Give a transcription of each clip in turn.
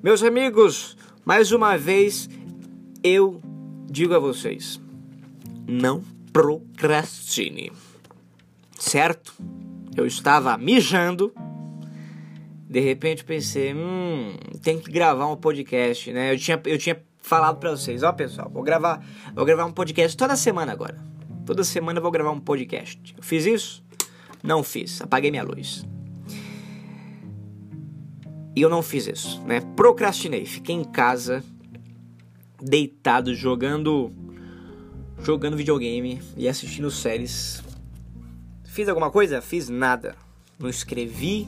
Meus amigos, mais uma vez eu digo a vocês: não procrastine. Certo? Eu estava mijando. De repente pensei, hum, tem que gravar um podcast, né? Eu tinha, eu tinha falado para vocês, ó pessoal, vou gravar, vou gravar um podcast toda semana agora. Toda semana eu vou gravar um podcast. Eu fiz isso? Não fiz. Apaguei minha luz. E eu não fiz isso, né? Procrastinei. Fiquei em casa, deitado, jogando. Jogando videogame e assistindo séries. Fiz alguma coisa? Fiz nada. Não escrevi.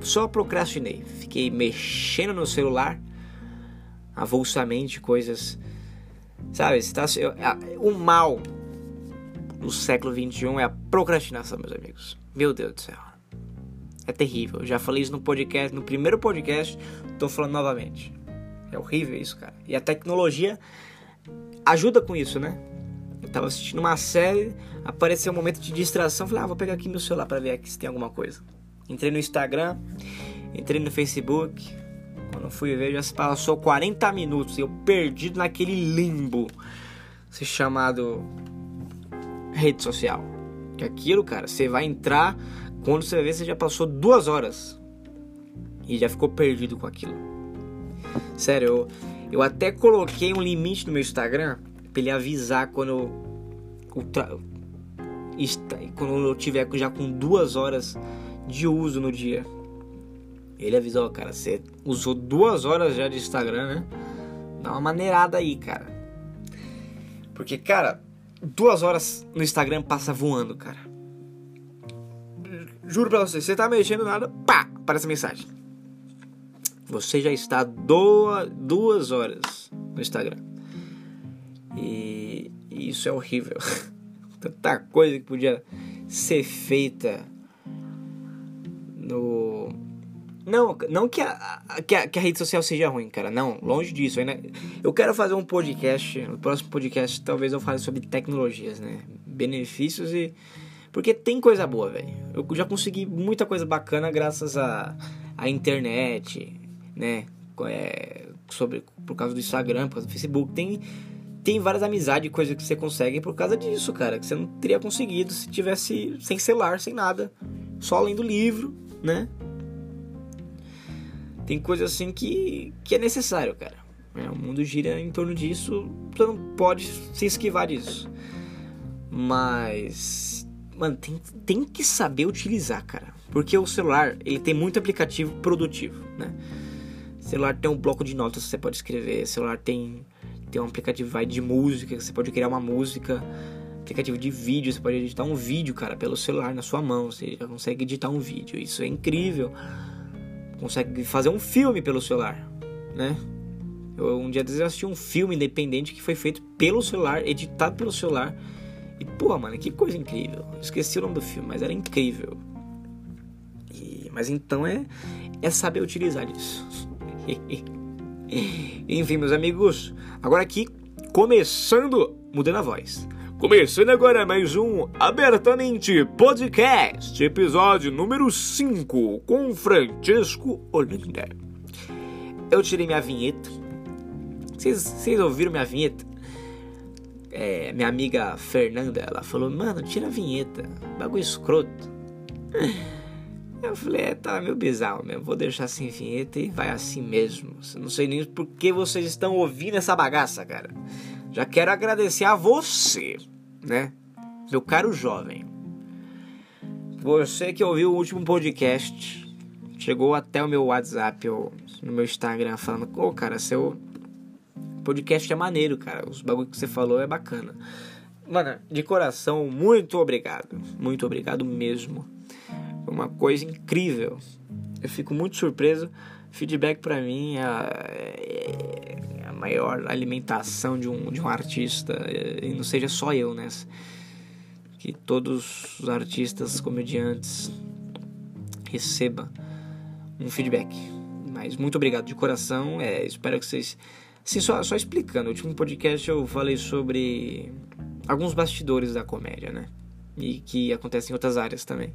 Só procrastinei. Fiquei mexendo no celular avulsamente coisas. Sabe? Está, o mal no século XXI é a procrastinação, meus amigos. Meu Deus do céu. É terrível. Já falei isso no podcast, no primeiro podcast, tô falando novamente. É horrível isso, cara. E a tecnologia ajuda com isso, né? Eu tava assistindo uma série, apareceu um momento de distração, falei, ah, vou pegar aqui meu celular para ver aqui se tem alguma coisa. Entrei no Instagram, entrei no Facebook. Quando fui ver, já se passou 40 minutos e eu perdido naquele limbo se chamado rede social. Que aquilo, cara, você vai entrar, quando você vê, você já passou duas horas e já ficou perdido com aquilo. Sério, eu, eu até coloquei um limite no meu Instagram pra ele avisar quando eu, quando eu tiver já com duas horas de uso no dia. Ele avisou, cara, você usou duas horas já de Instagram, né? Dá uma maneirada aí, cara. Porque, cara, duas horas no Instagram passa voando, cara. Juro pra você, você tá mexendo nada, pá, aparece a mensagem. Você já está doa, duas horas no Instagram. E, e isso é horrível. Tanta coisa que podia ser feita no. Não, não que a, que a, que a rede social seja ruim, cara. Não, longe disso. Ainda... Eu quero fazer um podcast. No próximo podcast, talvez eu fale sobre tecnologias, né? Benefícios e porque tem coisa boa, velho. Eu já consegui muita coisa bacana graças à a, a, internet, né? É, sobre, por causa do Instagram, por causa do Facebook. Tem, tem várias amizades e coisas que você consegue por causa disso, cara. Que você não teria conseguido se tivesse sem celular, sem nada. Só lendo livro, né? Tem coisa assim que, que é necessário, cara. É, o mundo gira em torno disso. Você não pode se esquivar disso. Mas Mano, tem, tem que saber utilizar, cara. Porque o celular, ele tem muito aplicativo produtivo, né? O celular tem um bloco de notas que você pode escrever. O celular tem, tem um aplicativo vai, de música, que você pode criar uma música. Aplicativo de vídeo, você pode editar um vídeo, cara, pelo celular na sua mão. Você já consegue editar um vídeo. Isso é incrível. Consegue fazer um filme pelo celular, né? Eu, um dia eu assisti um filme independente que foi feito pelo celular, editado pelo celular e, pô, mano, que coisa incrível. Esqueci o nome do filme, mas era incrível. E, mas então é, é saber utilizar isso. Enfim, meus amigos, agora aqui, começando, mudando a voz. Começando agora mais um Abertamente Podcast, episódio número 5, com Francesco Holanda. Eu tirei minha vinheta. Vocês ouviram minha vinheta? É, minha amiga Fernanda, ela falou, mano, tira a vinheta, bagulho escroto. Eu falei, é, tá meio bizarro mesmo, vou deixar sem vinheta e vai assim mesmo. Não sei nem por que vocês estão ouvindo essa bagaça, cara. Já quero agradecer a você, né? Meu caro jovem. Você que ouviu o último podcast, chegou até o meu WhatsApp ou no meu Instagram falando, ô oh, cara, seu podcast é maneiro, cara. Os bagulho que você falou é bacana. Mano, de coração, muito obrigado. Muito obrigado mesmo. Foi uma coisa incrível. Eu fico muito surpreso. Feedback para mim é a, é a, maior alimentação de um, de um artista. E não seja só eu, né? Que todos os artistas, comediantes recebam um feedback. Mas muito obrigado de coração. É, espero que vocês Sim, só, só explicando, no último podcast eu falei sobre alguns bastidores da comédia, né? E que acontecem em outras áreas também.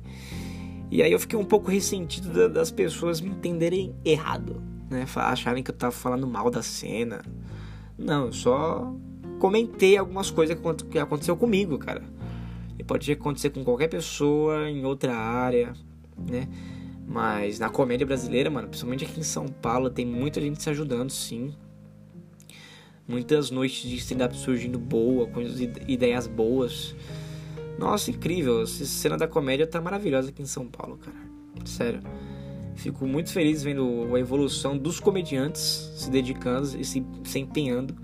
E aí eu fiquei um pouco ressentido das pessoas me entenderem errado, né? Acharem que eu tava falando mal da cena. Não, eu só comentei algumas coisas que aconteceu comigo, cara. E pode acontecer com qualquer pessoa em outra área, né? Mas na comédia brasileira, mano, principalmente aqui em São Paulo, tem muita gente se ajudando, sim. Muitas noites de stand-up surgindo boa, com ideias boas. Nossa, incrível. A cena da comédia tá maravilhosa aqui em São Paulo, cara. Sério. Fico muito feliz vendo a evolução dos comediantes se dedicando e se, se empenhando.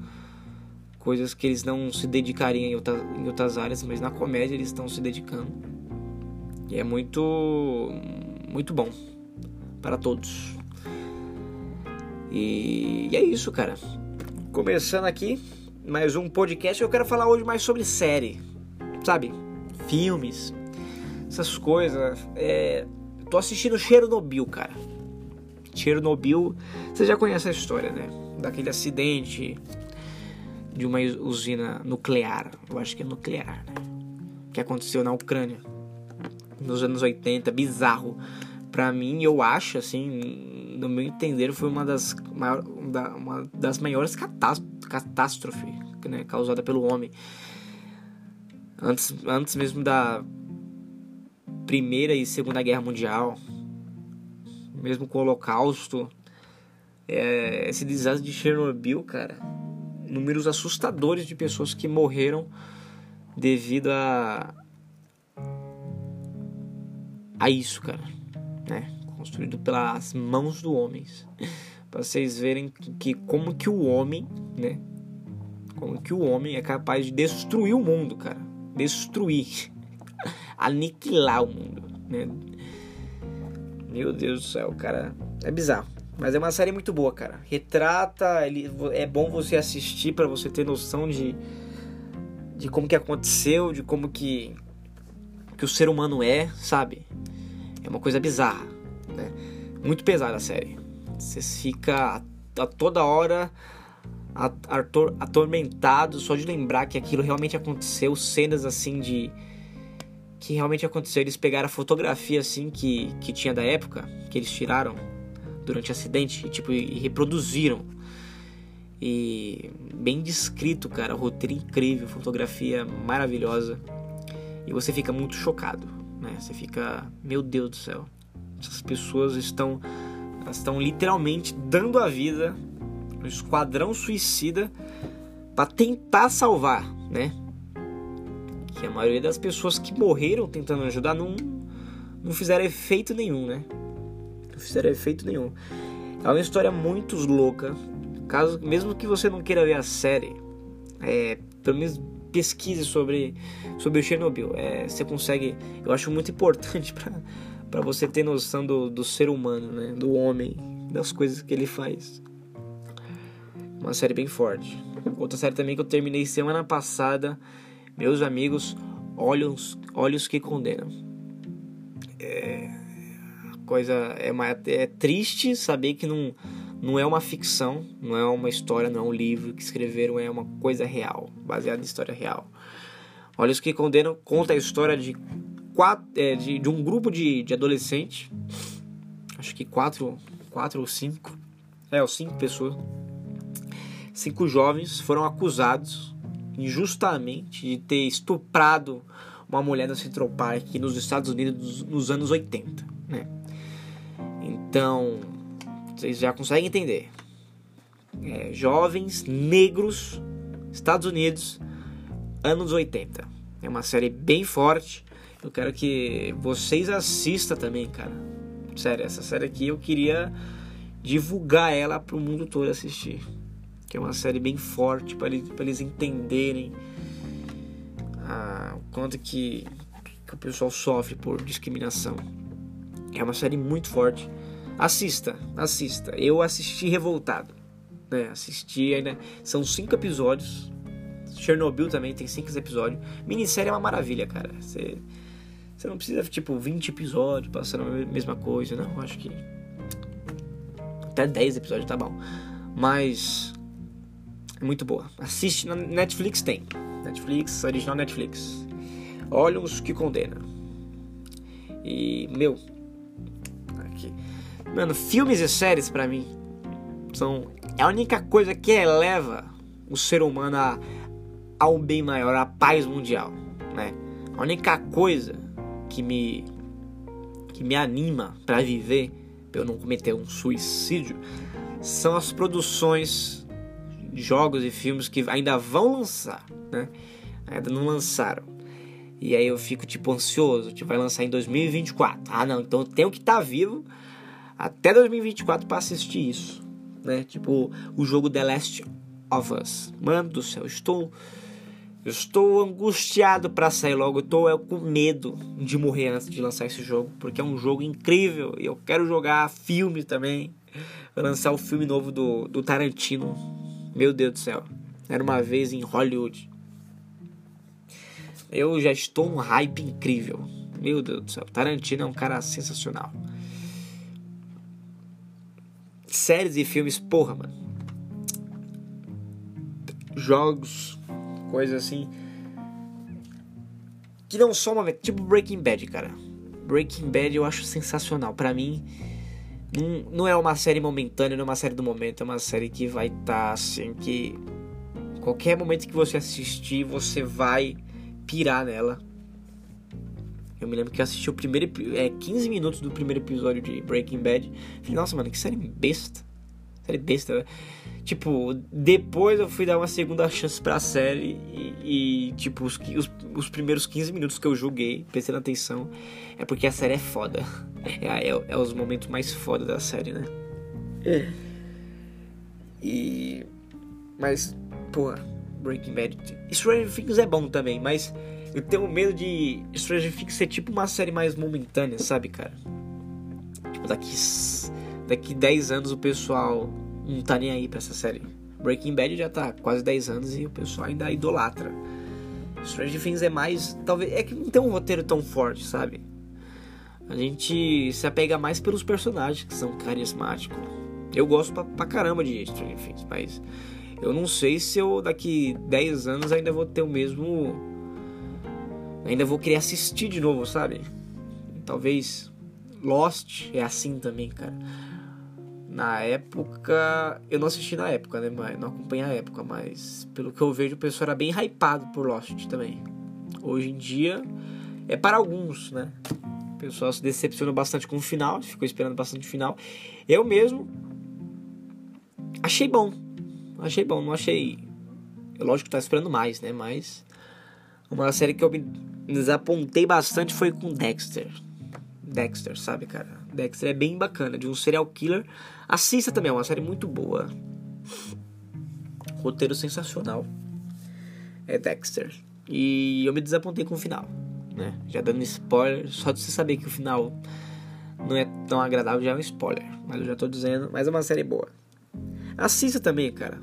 Coisas que eles não se dedicariam em, outra, em outras áreas, mas na comédia eles estão se dedicando. E é muito, muito bom para todos. E, e é isso, cara. Começando aqui mais um podcast. Eu quero falar hoje mais sobre série, sabe? Filmes, essas coisas. É, tô assistindo Chernobyl, cara. Chernobyl, você já conhece a história, né? Daquele acidente de uma usina nuclear. Eu acho que é nuclear, né? Que aconteceu na Ucrânia nos anos 80, bizarro. Pra mim, eu acho, assim, no meu entender, foi uma das, maior, uma das maiores catástrofes né, causada pelo homem. Antes, antes mesmo da Primeira e Segunda Guerra Mundial, mesmo com o Holocausto, é, esse desastre de Chernobyl, cara, números assustadores de pessoas que morreram devido a a isso, cara, né? Construído pelas mãos do homem, para vocês verem que, como que o homem, né? Como que o homem é capaz de destruir o mundo, cara, destruir, aniquilar o mundo, né? Meu Deus do céu, cara, é bizarro. Mas é uma série muito boa, cara. Retrata, ele, é bom você assistir para você ter noção de, de como que aconteceu, de como que, que o ser humano é, sabe? É uma coisa bizarra, né? Muito pesada a série. Você fica a, toda hora ator, atormentado só de lembrar que aquilo realmente aconteceu, cenas assim de que realmente aconteceu. Eles pegaram a fotografia assim que, que tinha da época, que eles tiraram durante o acidente e, tipo, e reproduziram. E bem descrito, cara, roteiro incrível, fotografia maravilhosa. E você fica muito chocado, né? Você fica, meu Deus do céu. Essas pessoas estão estão literalmente dando a vida no esquadrão suicida para tentar salvar, né? Que a maioria das pessoas que morreram tentando ajudar não não fizeram efeito nenhum, né? fizeram efeito nenhum. É uma história muito louca. Caso, mesmo que você não queira ver a série, é, pelo menos pesquise sobre, sobre o Chernobyl. É, você consegue. Eu acho muito importante para você ter noção do, do ser humano, né? do homem, das coisas que ele faz. Uma série bem forte. Outra série também que eu terminei semana passada, meus amigos, Olhos, Olhos que Condenam. É, coisa é, é triste saber que não, não é uma ficção, não é uma história, não é um livro que escreveram, é uma coisa real, baseada em história real. Olha os que condenam conta a história de quatro, é, de, de um grupo de, de adolescentes, acho que quatro, quatro ou cinco, é, ou cinco pessoas, cinco jovens foram acusados injustamente de ter estuprado uma mulher no Central Park nos Estados Unidos nos anos 80, né? Então, vocês já conseguem entender. É, jovens negros, Estados Unidos, anos 80. É uma série bem forte. Eu quero que vocês assistam também, cara. Sério, essa série aqui eu queria divulgar ela para o mundo todo assistir. Que é uma série bem forte para eles, eles entenderem ah, o quanto que, que o pessoal sofre por discriminação. É uma série muito forte. Assista, assista. Eu assisti revoltado. Né? Assisti ainda. São cinco episódios. Chernobyl também tem cinco episódios. Minissérie é uma maravilha, cara. Você, você não precisa, tipo, 20 episódios passando a mesma coisa, não. Acho que. Até 10 episódios tá bom. Mas. É muito boa. Assiste na Netflix tem. Netflix, original Netflix. Olhos que condena. E, meu, Mano, filmes e séries para mim são é a única coisa que eleva o ser humano a, ao bem maior, à paz mundial, né? A única coisa que me que me anima para viver, para eu não cometer um suicídio, são as produções jogos e filmes que ainda vão lançar, né? Ainda não lançaram. E aí eu fico tipo ansioso, tipo vai lançar em 2024. Ah, não, então eu tenho que estar tá vivo até 2024 para assistir isso, né? Tipo o jogo The Last of Us. Mano do céu, estou estou angustiado para sair logo, estou é, com medo de morrer antes de lançar esse jogo, porque é um jogo incrível e eu quero jogar filme também. Vai lançar o filme novo do, do Tarantino. Meu Deus do céu. Era uma vez em Hollywood. Eu já estou num hype incrível. Meu Deus do céu. Tarantino é um cara sensacional séries e filmes, porra, mano. Jogos, coisas assim. Que não são uma. Tipo Breaking Bad, cara. Breaking Bad eu acho sensacional. para mim, não, não é uma série momentânea, não é uma série do momento. É uma série que vai estar tá, assim. Que qualquer momento que você assistir, você vai pirar nela. Eu me lembro que eu assisti o primeiro é, 15 minutos do primeiro episódio de Breaking Bad. Falei, nossa, mano, que série besta. Série besta. Né? Tipo, depois eu fui dar uma segunda chance pra série e, e tipo, os, os, os, primeiros 15 minutos que eu julguei, prestando atenção, é porque a série é foda. É, é, é os momentos mais foda da série, né? É. E. Mas, porra, Breaking Bad. Stranger Things é bom também, mas eu tenho medo de Stranger Things ser tipo uma série mais momentânea, sabe, cara? Tipo, daqui, daqui 10 anos o pessoal não tá nem aí pra essa série. Breaking Bad já tá quase 10 anos e o pessoal ainda idolatra. Stranger Things é mais. Talvez. É que não tem um roteiro tão forte, sabe? A gente se apega mais pelos personagens que são carismáticos. Eu gosto pra, pra caramba de Stranger Things, mas eu não sei se eu daqui 10 anos ainda vou ter o mesmo ainda vou querer assistir de novo, sabe? Talvez Lost é assim também, cara. Na época, eu não assisti na época, né? Mas não acompanhei a época, mas pelo que eu vejo, o pessoal era bem hypado por Lost também. Hoje em dia, é para alguns, né? O pessoal se decepcionou bastante com o final, ficou esperando bastante o final. Eu mesmo achei bom. Achei bom, não achei. Lógico que tá esperando mais, né? Mas uma série que eu me desapontei bastante foi com Dexter. Dexter, sabe, cara? Dexter é bem bacana, de um serial killer. Assista também, é uma série muito boa. Roteiro sensacional. É Dexter. E eu me desapontei com o final, né? Já dando spoiler, só de você saber que o final não é tão agradável já é um spoiler. Mas eu já tô dizendo, mas é uma série boa. Assista também, cara.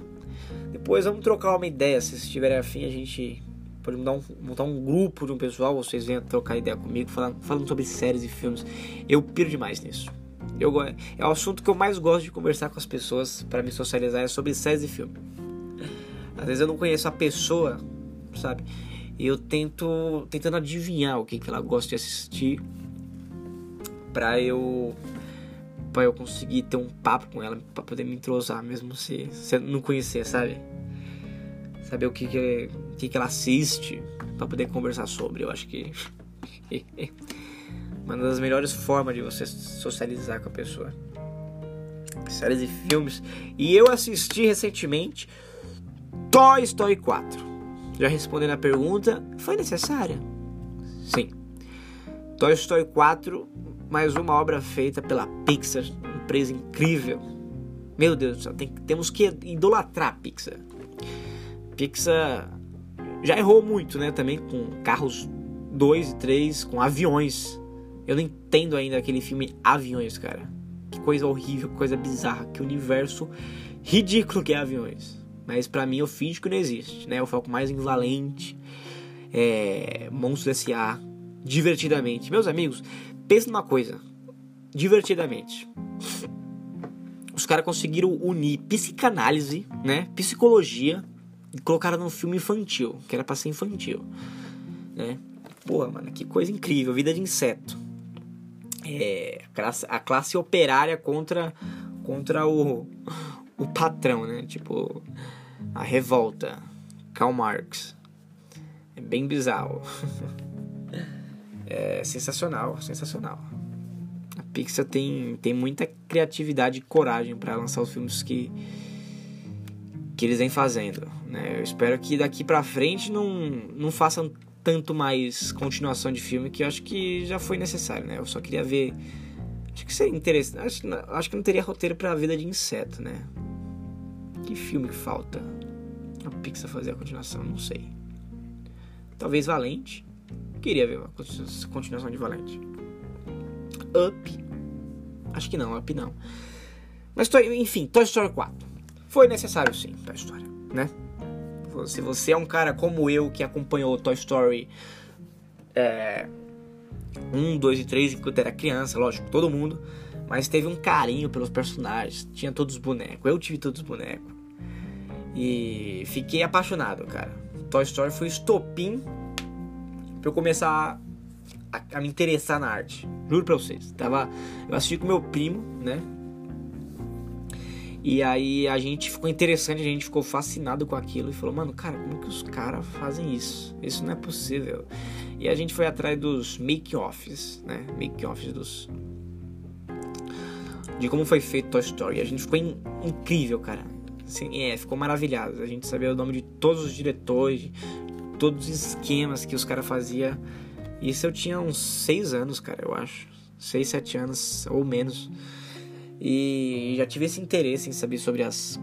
Depois vamos trocar uma ideia, se estiver afim a gente pode montar um, montar um grupo de um pessoal, vocês venham trocar ideia comigo, falando, falando sobre séries e filmes. Eu piro demais nisso. Eu, é o assunto que eu mais gosto de conversar com as pessoas para me socializar é sobre séries e filmes. Às vezes eu não conheço a pessoa, sabe? E eu tento tentando adivinhar o que, que ela gosta de assistir para eu para eu conseguir ter um papo com ela, para poder me entrosar, mesmo se, se não conhecer, sabe? Saber o que, que, que, que ela assiste para poder conversar sobre. Eu acho que uma das melhores formas de você socializar com a pessoa. Séries e filmes. E eu assisti recentemente Toy Story 4. Já respondendo a pergunta, foi necessária? Sim. Toy Story 4, mais uma obra feita pela Pixar, empresa incrível. Meu Deus do céu, tem, temos que idolatrar a Pixar. Pixar já errou muito, né? Também com carros 2 e 3, com aviões. Eu não entendo ainda aquele filme Aviões, cara. Que coisa horrível, que coisa bizarra, que universo ridículo que é Aviões. Mas para mim o físico não existe, né? Eu foco mais em Valente, é, Monstros S.A., divertidamente. Meus amigos, pensa numa coisa. Divertidamente. Os caras conseguiram unir psicanálise, né? Psicologia colocaram num filme infantil, que era pra ser infantil, né? Porra, mano, que coisa incrível, vida de inseto. É, a classe, a classe operária contra, contra o, o patrão, né? Tipo, a revolta, Karl Marx. É bem bizarro. é sensacional, sensacional. A Pixar tem, tem muita criatividade e coragem para lançar os filmes que que eles vêm fazendo, né? Eu espero que daqui para frente não não façam tanto mais continuação de filme que eu acho que já foi necessário, né? Eu só queria ver acho que seria interessante, acho, acho que não teria roteiro para a vida de inseto, né? Que filme que falta? A Pixar fazer a continuação, não sei. Talvez Valente. Queria ver uma continuação de Valente. Up. Acho que não, Up não. Mas, enfim, Toy Story 4. Foi necessário sim, Toy Story, né? Se você é um cara como eu que acompanhou Toy Story é, 1, 2 e 3 enquanto era criança, lógico, todo mundo. Mas teve um carinho pelos personagens. Tinha todos os bonecos. Eu tive todos os bonecos. E fiquei apaixonado, cara. Toy Story foi estopim pra eu começar a, a, me interessar na arte. Juro pra vocês. Tava, eu assisti com meu primo, né? E aí a gente ficou interessante, a gente ficou fascinado com aquilo e falou, mano, cara, como que os caras fazem isso? Isso não é possível. E a gente foi atrás dos make-offs, né? Make-offs dos. De como foi feito Toy Story. A gente ficou in... incrível, cara Assim, é, ficou maravilhado. A gente sabia o nome de todos os diretores, todos os esquemas que os caras faziam. Isso eu tinha uns 6 anos, cara, eu acho. 6, 7 anos ou menos. E já tive esse interesse em saber sobre as.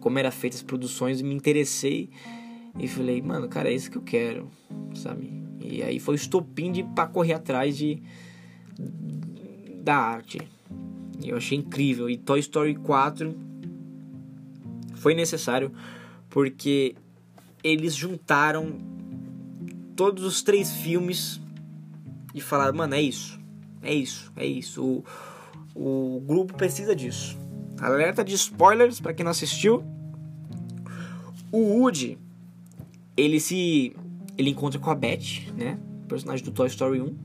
como era feita as produções e me interessei. E falei, mano, cara, é isso que eu quero, sabe? E aí foi o estopim de pra correr atrás de. da arte. E eu achei incrível. E Toy Story 4 foi necessário porque eles juntaram todos os três filmes e falaram, mano, é isso, é isso, é isso. O, o grupo precisa disso. Alerta de spoilers para quem não assistiu. O Woody, ele se ele encontra com a Beth, né? Personagem do Toy Story 1.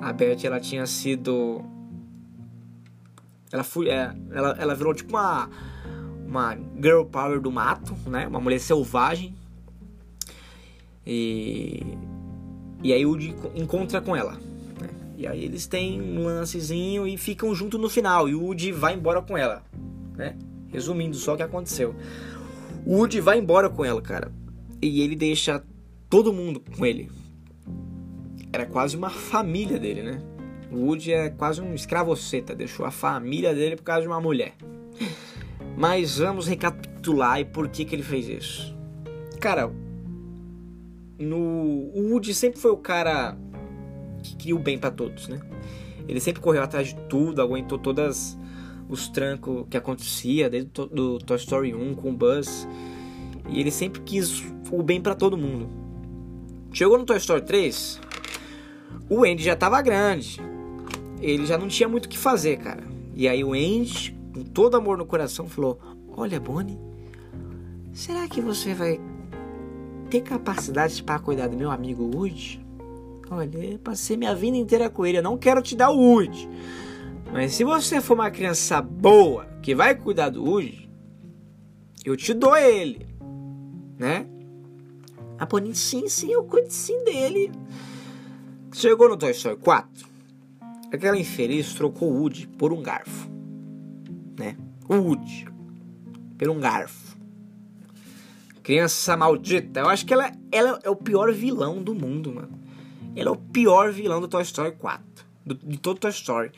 A Beth, ela tinha sido ela foi, é, ela, ela virou tipo uma uma girl power do mato, né? Uma mulher selvagem. E e aí o Woody encontra com ela. E aí eles têm um lancezinho e ficam junto no final. E o Woody vai embora com ela, né? Resumindo só o que aconteceu. O Woody vai embora com ela, cara. E ele deixa todo mundo com ele. Era quase uma família dele, né? O Woody é quase um escravoceta. Deixou a família dele por causa de uma mulher. Mas vamos recapitular e por que, que ele fez isso. Cara, no, o Woody sempre foi o cara que queria o bem para todos, né? Ele sempre correu atrás de tudo, aguentou todas os trancos que acontecia, desde do Toy Story 1 com o Buzz. E ele sempre quis o bem para todo mundo. Chegou no Toy Story 3, o Andy já tava grande. Ele já não tinha muito o que fazer, cara. E aí o Andy com todo amor no coração, falou: Olha, Bonnie, será que você vai ter capacidade para cuidar do meu amigo Woody? Olha, passei minha vida inteira com ele, eu não quero te dar o Woody. Mas se você for uma criança boa que vai cuidar do Woody, eu te dou ele, né? A Bonnie, sim, sim, eu cuido sim dele. Chegou no Toy Story 4, aquela infeliz trocou o Woody por um garfo né? O Woody. Pelo um garfo. Criança maldita. Eu acho que ela, ela é o pior vilão do mundo, mano. Ela é o pior vilão do Toy Story 4. Do, de todo Toy Story.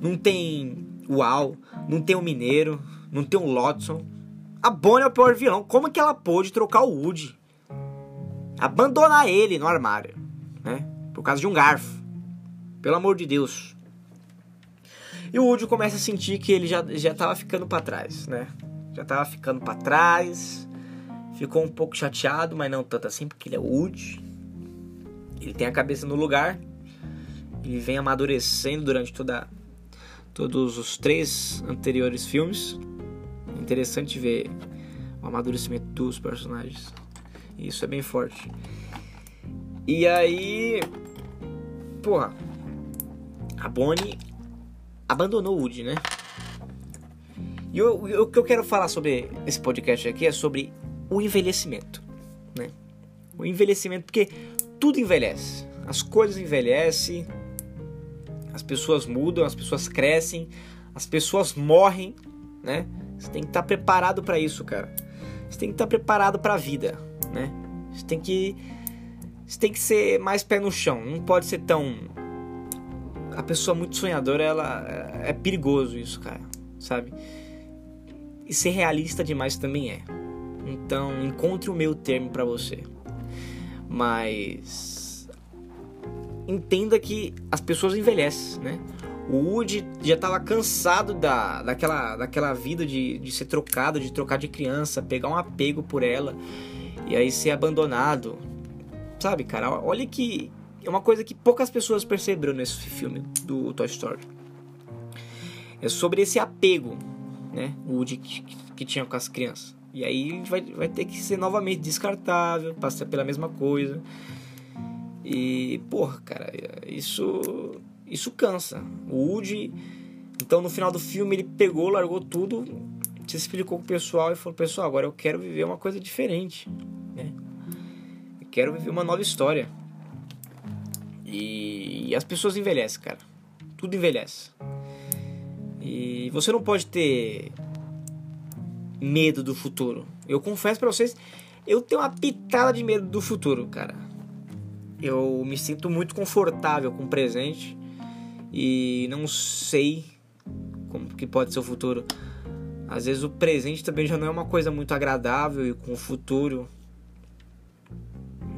Não tem o Al, não tem o Mineiro, não tem o Lodson. A Bonnie é o pior vilão. Como que ela pôde trocar o Woody? Abandonar ele no armário, né? Por causa de um garfo. Pelo amor de Deus. E o Woody começa a sentir que ele já, já tava ficando para trás, né? Já tava ficando para trás. Ficou um pouco chateado, mas não tanto assim, porque ele é Woody. Ele tem a cabeça no lugar. Ele vem amadurecendo durante toda, todos os três anteriores filmes. Interessante ver o amadurecimento dos personagens. Isso é bem forte. E aí. Porra. A Bonnie abandonou o Woody, né? E o, o que eu quero falar sobre esse podcast aqui é sobre o envelhecimento, né? O envelhecimento, porque tudo envelhece. As coisas envelhecem, as pessoas mudam, as pessoas crescem, as pessoas morrem, né? Você tem que estar preparado para isso, cara. Você tem que estar preparado para a vida, né? Você tem que você tem que ser mais pé no chão, não pode ser tão a pessoa muito sonhadora, ela é perigoso isso, cara, sabe? E ser realista demais também é. Então, encontre o meu termo para você. Mas entenda que as pessoas envelhecem, né? O Woody já estava cansado da, daquela, daquela vida de, de ser trocado, de trocar de criança, pegar um apego por ela e aí ser abandonado. Sabe, cara? Olha que é uma coisa que poucas pessoas perceberam nesse filme do Toy Story. É sobre esse apego, né? O Woody que, que tinha com as crianças. E aí vai, vai ter que ser novamente descartável, passar pela mesma coisa. E, porra, cara, isso isso cansa. O Woody, então no final do filme ele pegou, largou tudo, se explicou com o pessoal e falou: "Pessoal, agora eu quero viver uma coisa diferente, né? Eu quero viver uma nova história". E, e as pessoas envelhecem, cara. Tudo envelhece. E você não pode ter medo do futuro. Eu confesso para vocês, eu tenho uma pitada de medo do futuro, cara. Eu me sinto muito confortável com o presente e não sei como que pode ser o futuro. Às vezes o presente também já não é uma coisa muito agradável e com o futuro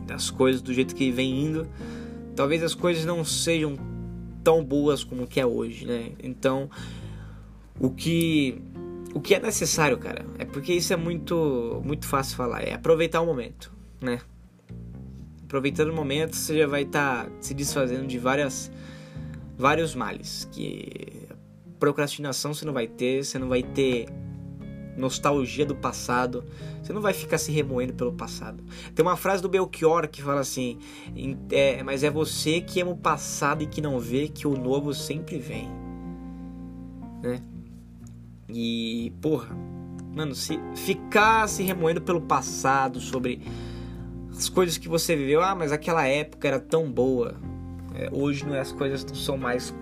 das coisas do jeito que vem indo, talvez as coisas não sejam tão boas como que é hoje, né? Então, o que o que é necessário, cara, é porque isso é muito muito fácil falar, é aproveitar o momento, né? Aproveitando o momento, você já vai estar tá se desfazendo de várias vários males que procrastinação você não vai ter, você não vai ter nostalgia do passado, você não vai ficar se remoendo pelo passado. Tem uma frase do Belchior que fala assim: é, mas é você que ama o passado e que não vê que o novo sempre vem, né? E porra, mano, se ficar se remoendo pelo passado sobre as coisas que você viveu, ah, mas aquela época era tão boa. É, hoje não é, as coisas não são mais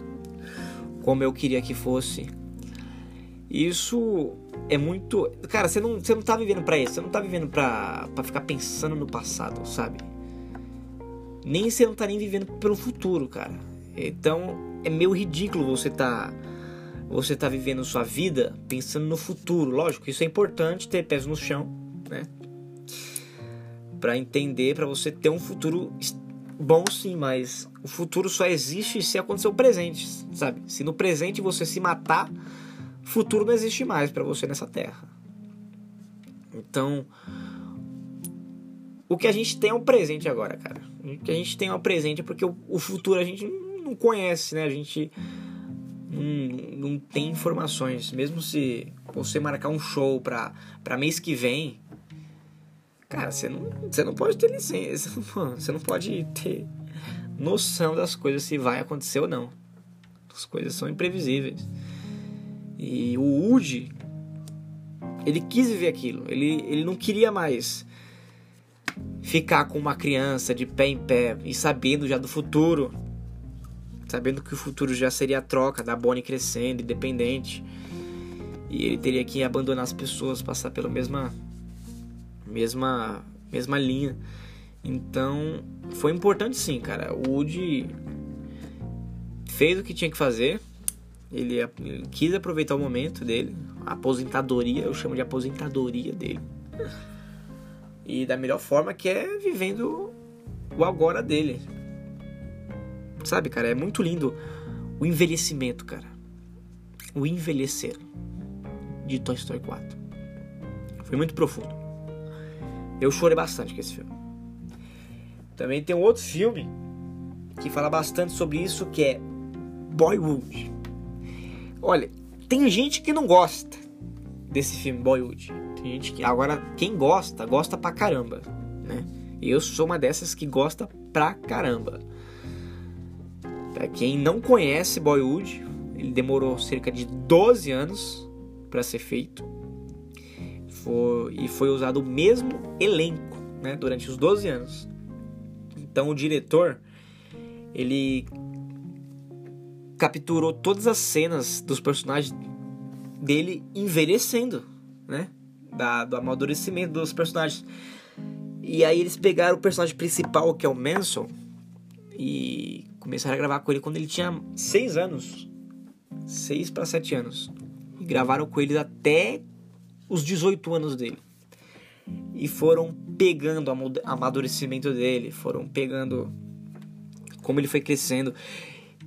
como eu queria que fosse. Isso é muito. Cara, você não, você não tá vivendo pra isso. Você não tá vivendo pra, pra ficar pensando no passado, sabe? Nem você não tá nem vivendo pelo futuro, cara. Então é meio ridículo você tá. Você tá vivendo sua vida pensando no futuro. Lógico, isso é importante ter pés no chão, né? Pra entender, para você ter um futuro bom sim, mas o futuro só existe se acontecer o presente, sabe? Se no presente você se matar, futuro não existe mais para você nessa terra. Então, o que a gente tem é um presente agora, cara. O que a gente tem é um presente porque o, o futuro a gente não conhece, né? A gente não, não tem informações. Mesmo se você marcar um show pra, pra mês que vem, cara, você não, você não pode ter licença. Você não pode ter noção das coisas se vai acontecer ou não. As coisas são imprevisíveis. E o Woody, ele quis viver aquilo. Ele, ele não queria mais ficar com uma criança de pé em pé e sabendo já do futuro. Sabendo que o futuro já seria a troca da Bonnie crescendo, independente. E ele teria que abandonar as pessoas, passar pela mesma mesma mesma linha. Então, foi importante sim, cara. O Woody fez o que tinha que fazer ele, ele quis aproveitar o momento dele, a aposentadoria, eu chamo de aposentadoria dele. E da melhor forma que é vivendo o agora dele. Sabe, cara, é muito lindo o envelhecimento, cara. O envelhecer de Toy Story 4. Foi muito profundo. Eu chorei bastante com esse filme. Também tem um outro filme que fala bastante sobre isso que é Boyhood. Olha, tem gente que não gosta desse filme Boyhood. Tem gente que agora quem gosta, gosta pra caramba, né? Eu sou uma dessas que gosta pra caramba. Pra quem não conhece Boyhood, ele demorou cerca de 12 anos para ser feito. Foi, e foi usado o mesmo elenco né, durante os 12 anos. Então o diretor ele capturou todas as cenas dos personagens dele envelhecendo, né? Da, do amadurecimento dos personagens. E aí eles pegaram o personagem principal, que é o Manson, e começaram a gravar com ele quando ele tinha 6 anos. 6 para 7 anos. E gravaram com ele até os 18 anos dele. E foram pegando o amadurecimento dele, foram pegando como ele foi crescendo.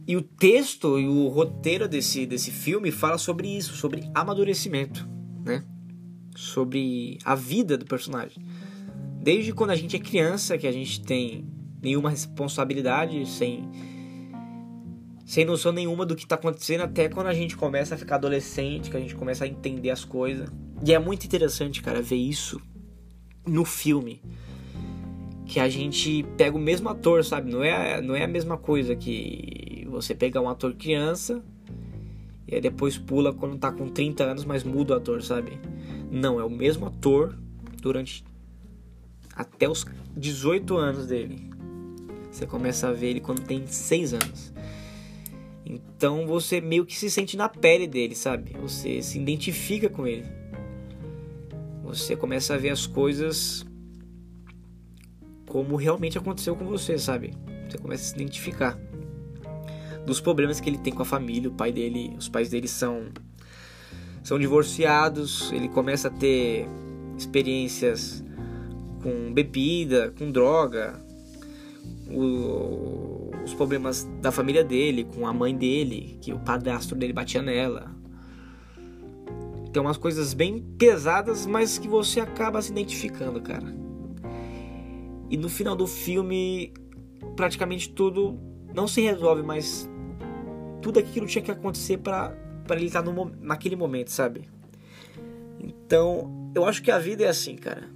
E o texto e o roteiro desse, desse filme fala sobre isso, sobre amadurecimento, né? Sobre a vida do personagem. Desde quando a gente é criança, que a gente tem nenhuma responsabilidade, sem sem noção nenhuma do que está acontecendo, até quando a gente começa a ficar adolescente, que a gente começa a entender as coisas. E é muito interessante, cara, ver isso no filme que a gente pega o mesmo ator, sabe? Não é, não é a mesma coisa que você pegar um ator criança e aí depois pula quando tá com 30 anos, mas muda o ator, sabe? Não, é o mesmo ator durante até os 18 anos dele. Você começa a ver ele quando tem 6 anos. Então você meio que se sente na pele dele, sabe? Você se identifica com ele. Você começa a ver as coisas como realmente aconteceu com você, sabe? Você começa a se identificar dos problemas que ele tem com a família. O pai dele, os pais dele são são divorciados. Ele começa a ter experiências com bebida, com droga, o, os problemas da família dele, com a mãe dele, que o padrasto dele batia nela. Tem umas coisas bem pesadas, mas que você acaba se identificando, cara. E no final do filme, praticamente tudo não se resolve, mas tudo aquilo tinha que acontecer para ele estar no, naquele momento, sabe? Então, eu acho que a vida é assim, cara.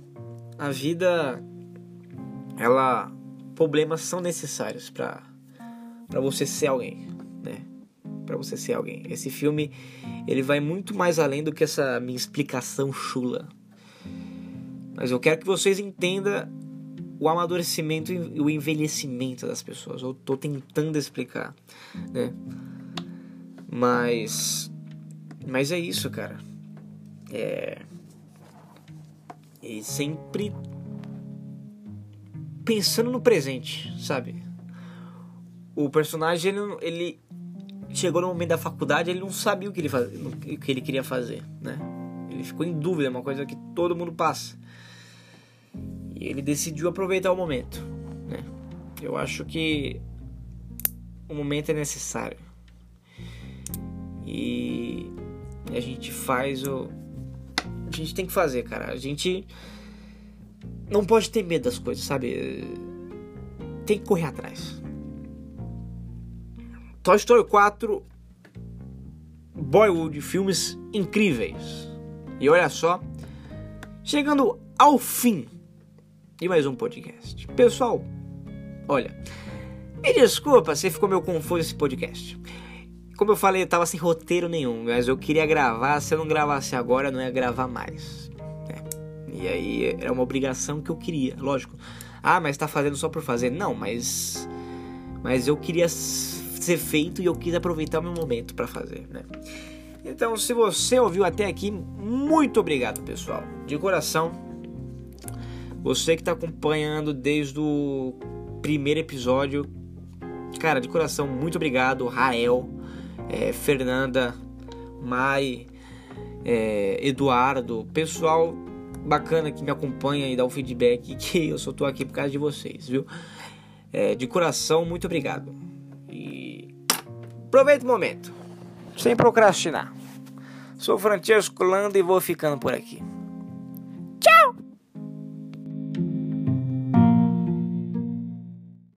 A vida, ela, problemas são necessários para para você ser alguém, né? Para você ser alguém. Esse filme, ele vai muito mais além do que essa minha explicação chula. Mas eu quero que vocês entendam o amadurecimento e o envelhecimento das pessoas. Eu tô tentando explicar, né? Mas mas é isso, cara. É e sempre pensando no presente, sabe? O personagem ele, ele chegou no momento da faculdade, ele não sabia o que ele faz, o que ele queria fazer, né? Ele ficou em dúvida, é uma coisa que todo mundo passa. E ele decidiu aproveitar o momento. Né? Eu acho que o momento é necessário. E a gente faz o. A gente tem que fazer, cara. A gente não pode ter medo das coisas, sabe? Tem que correr atrás. Toy Story 4 Boyhood, filmes incríveis. E olha só, chegando ao fim e mais um podcast. Pessoal, olha, me desculpa se ficou meio confuso esse podcast. Como eu falei, eu tava sem roteiro nenhum, mas eu queria gravar. Se eu não gravasse agora, não ia gravar mais. E aí era uma obrigação que eu queria, lógico. Ah, mas tá fazendo só por fazer? Não, mas. Mas eu queria ser feito e eu quis aproveitar o meu momento para fazer, né? Então, se você ouviu até aqui, muito obrigado, pessoal. De coração, você que está acompanhando desde o primeiro episódio, cara, de coração, muito obrigado. Rael, é, Fernanda, Mai, é, Eduardo, pessoal bacana que me acompanha e dá o feedback que eu só tô aqui por causa de vocês, viu? É, de coração, muito obrigado. E aproveita o momento, sem procrastinar. Sou Francesco Landa e vou ficando por aqui.